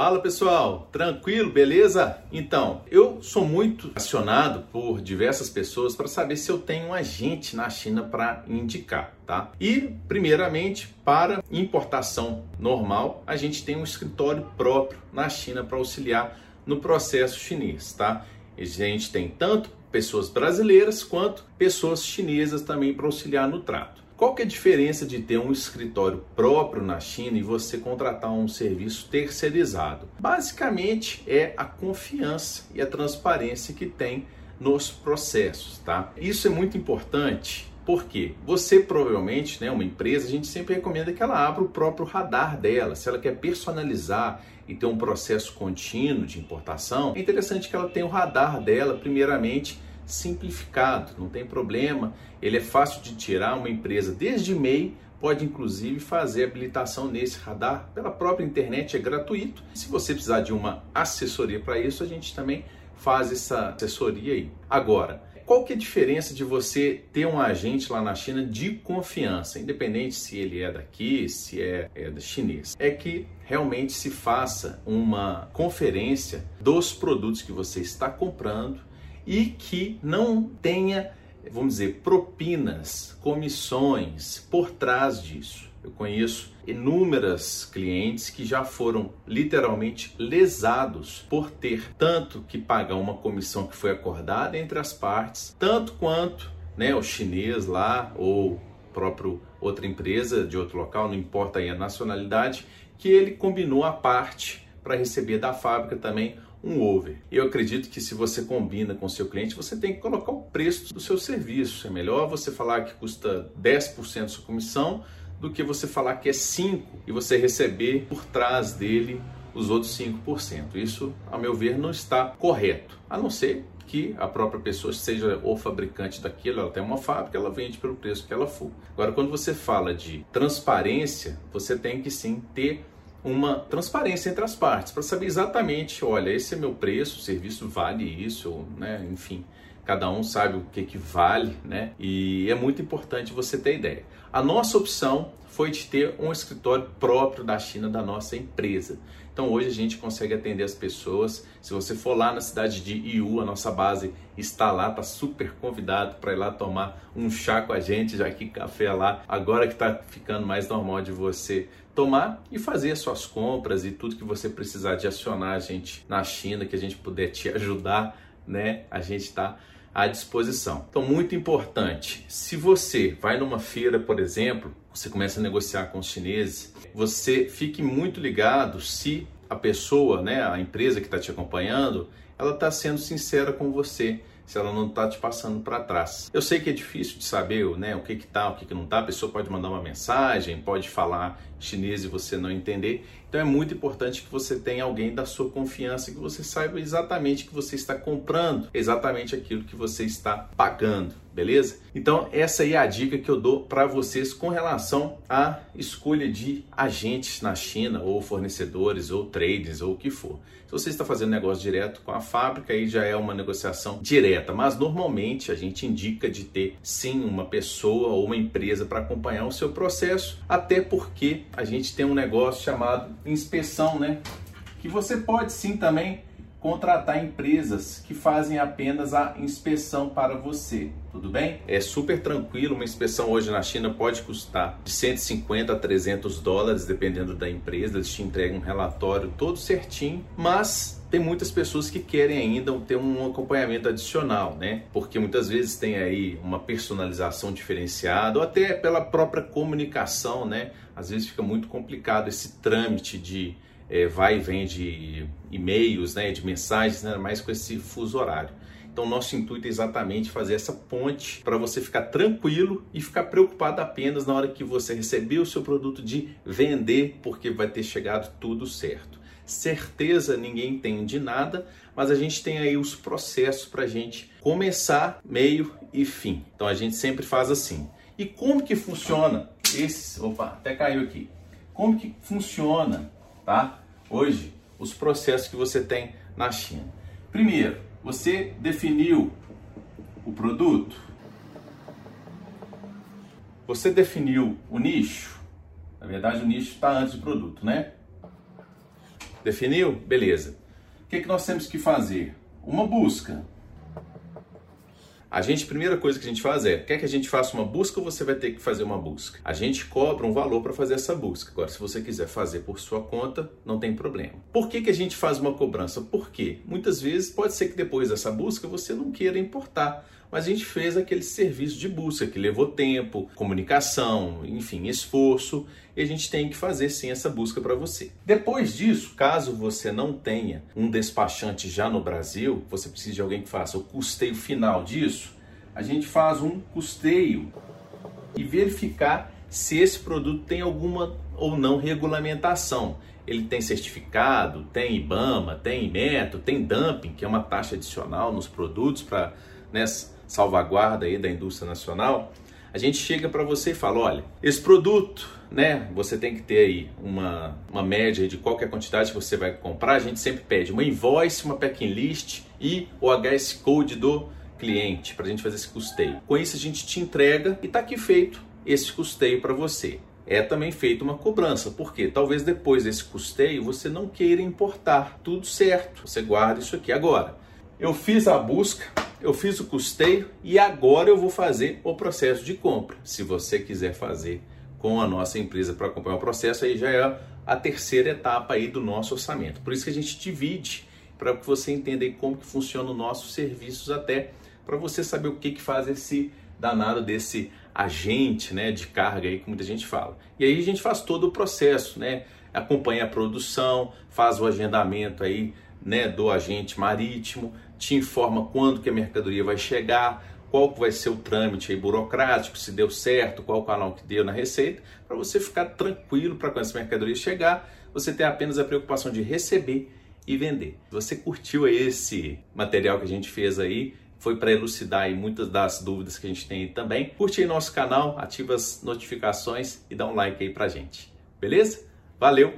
Fala pessoal, tranquilo, beleza? Então, eu sou muito acionado por diversas pessoas para saber se eu tenho um agente na China para indicar, tá? E, primeiramente, para importação normal, a gente tem um escritório próprio na China para auxiliar no processo chinês, tá? A gente tem tanto pessoas brasileiras quanto pessoas chinesas também para auxiliar no trato. Qual que é a diferença de ter um escritório próprio na China e você contratar um serviço terceirizado? Basicamente é a confiança e a transparência que tem nos processos, tá? Isso é muito importante porque você provavelmente, né, uma empresa, a gente sempre recomenda que ela abra o próprio radar dela. Se ela quer personalizar e ter um processo contínuo de importação, é interessante que ela tenha o radar dela, primeiramente, simplificado, não tem problema, ele é fácil de tirar, uma empresa desde MEI pode inclusive fazer habilitação nesse radar pela própria internet, é gratuito. Se você precisar de uma assessoria para isso, a gente também faz essa assessoria aí. Agora, qual que é a diferença de você ter um agente lá na China de confiança, independente se ele é daqui, se é, é chinês? É que realmente se faça uma conferência dos produtos que você está comprando e que não tenha, vamos dizer, propinas, comissões por trás disso. Eu conheço inúmeras clientes que já foram literalmente lesados por ter tanto que pagar uma comissão que foi acordada entre as partes, tanto quanto né, o chinês lá ou próprio outra empresa de outro local, não importa aí a nacionalidade, que ele combinou a parte para receber da fábrica também um over. Eu acredito que se você combina com seu cliente, você tem que colocar o preço do seu serviço. É melhor você falar que custa 10% sua comissão do que você falar que é 5% e você receber por trás dele os outros 5%. Isso, a meu ver, não está correto. A não ser que a própria pessoa seja o fabricante daquilo, ela tem uma fábrica, ela vende pelo preço que ela for. Agora, quando você fala de transparência, você tem que sim ter uma transparência entre as partes para saber exatamente, olha, esse é meu preço, o serviço vale isso, né? Enfim, cada um sabe o que, que vale, né? E é muito importante você ter ideia. A nossa opção foi de ter um escritório próprio da China da nossa empresa. Então hoje a gente consegue atender as pessoas. Se você for lá na cidade de Iu, a nossa base está lá, tá super convidado para ir lá tomar um chá com a gente, já que café lá, agora que está ficando mais normal de você tomar e fazer suas compras e tudo que você precisar de acionar a gente na China, que a gente puder te ajudar, né? A gente está à disposição. Então, muito importante, se você vai numa feira, por exemplo, você começa a negociar com os chineses, você fique muito ligado se a pessoa, né, a empresa que está te acompanhando, ela está sendo sincera com você se ela não está te passando para trás. Eu sei que é difícil de saber né, o que que tá, o que, que não tá. A pessoa pode mandar uma mensagem, pode falar chinês e você não entender. Então é muito importante que você tenha alguém da sua confiança, que você saiba exatamente que você está comprando, exatamente aquilo que você está pagando, beleza? Então essa aí é a dica que eu dou para vocês com relação à escolha de agentes na China, ou fornecedores, ou traders, ou o que for. Se você está fazendo negócio direto com a fábrica, aí já é uma negociação direta, mas normalmente a gente indica de ter sim uma pessoa ou uma empresa para acompanhar o seu processo, até porque a gente tem um negócio chamado inspeção, né? Que você pode sim também contratar empresas que fazem apenas a inspeção para você, tudo bem? É super tranquilo, uma inspeção hoje na China pode custar de 150 a 300 dólares, dependendo da empresa, eles te entregam um relatório todo certinho, mas tem muitas pessoas que querem ainda ter um acompanhamento adicional, né? Porque muitas vezes tem aí uma personalização diferenciada ou até pela própria comunicação, né? Às vezes fica muito complicado esse trâmite de é, vai e vem de e-mails, né, de mensagens, né, mais com esse fuso horário. Então, nosso intuito é exatamente fazer essa ponte para você ficar tranquilo e ficar preocupado apenas na hora que você receber o seu produto de vender, porque vai ter chegado tudo certo. Certeza ninguém tem de nada, mas a gente tem aí os processos para a gente começar, meio e fim. Então a gente sempre faz assim. E como que funciona esse? Opa, até caiu aqui. Como que funciona tá? Hoje, os processos que você tem na China. Primeiro, você definiu o produto, você definiu o nicho. Na verdade, o nicho está antes do produto, né? Definiu? Beleza. O que, que nós temos que fazer? Uma busca. A gente, primeira coisa que a gente faz é, quer que a gente faça uma busca você vai ter que fazer uma busca? A gente cobra um valor para fazer essa busca. Agora, se você quiser fazer por sua conta, não tem problema. Por que, que a gente faz uma cobrança? Porque muitas vezes pode ser que depois dessa busca você não queira importar mas a gente fez aquele serviço de busca que levou tempo, comunicação, enfim, esforço, e a gente tem que fazer sim essa busca para você. Depois disso, caso você não tenha um despachante já no Brasil, você precisa de alguém que faça o custeio final disso, a gente faz um custeio e verificar se esse produto tem alguma ou não regulamentação. Ele tem certificado, tem IBAMA, tem IMETO, tem dumping, que é uma taxa adicional nos produtos para né, salvaguarda aí da indústria nacional, a gente chega para você e fala, olha, esse produto, né, você tem que ter aí uma, uma média de qualquer quantidade que você vai comprar, a gente sempre pede uma invoice, uma packing list e o HS Code do cliente para a gente fazer esse custeio. Com isso a gente te entrega e está aqui feito esse custeio para você. É também feita uma cobrança, porque talvez depois desse custeio você não queira importar tudo certo. Você guarda isso aqui agora. Eu fiz a busca, eu fiz o custeio e agora eu vou fazer o processo de compra. Se você quiser fazer com a nossa empresa para acompanhar o processo, aí já é a terceira etapa aí do nosso orçamento. Por isso que a gente divide para que você entenda como que funciona o nossos serviços até para você saber o que que faz esse danado desse agente, né, de carga aí que muita gente fala. E aí a gente faz todo o processo, né? Acompanha a produção, faz o agendamento aí, né, do agente marítimo, te informa quando que a mercadoria vai chegar, qual vai ser o trâmite aí burocrático, se deu certo, qual o canal que deu na receita, para você ficar tranquilo para quando essa mercadoria chegar, você ter apenas a preocupação de receber e vender. Se você curtiu esse material que a gente fez aí, foi para elucidar aí muitas das dúvidas que a gente tem aí também. Curte aí nosso canal, ativa as notificações e dá um like aí pra gente. Beleza? Valeu!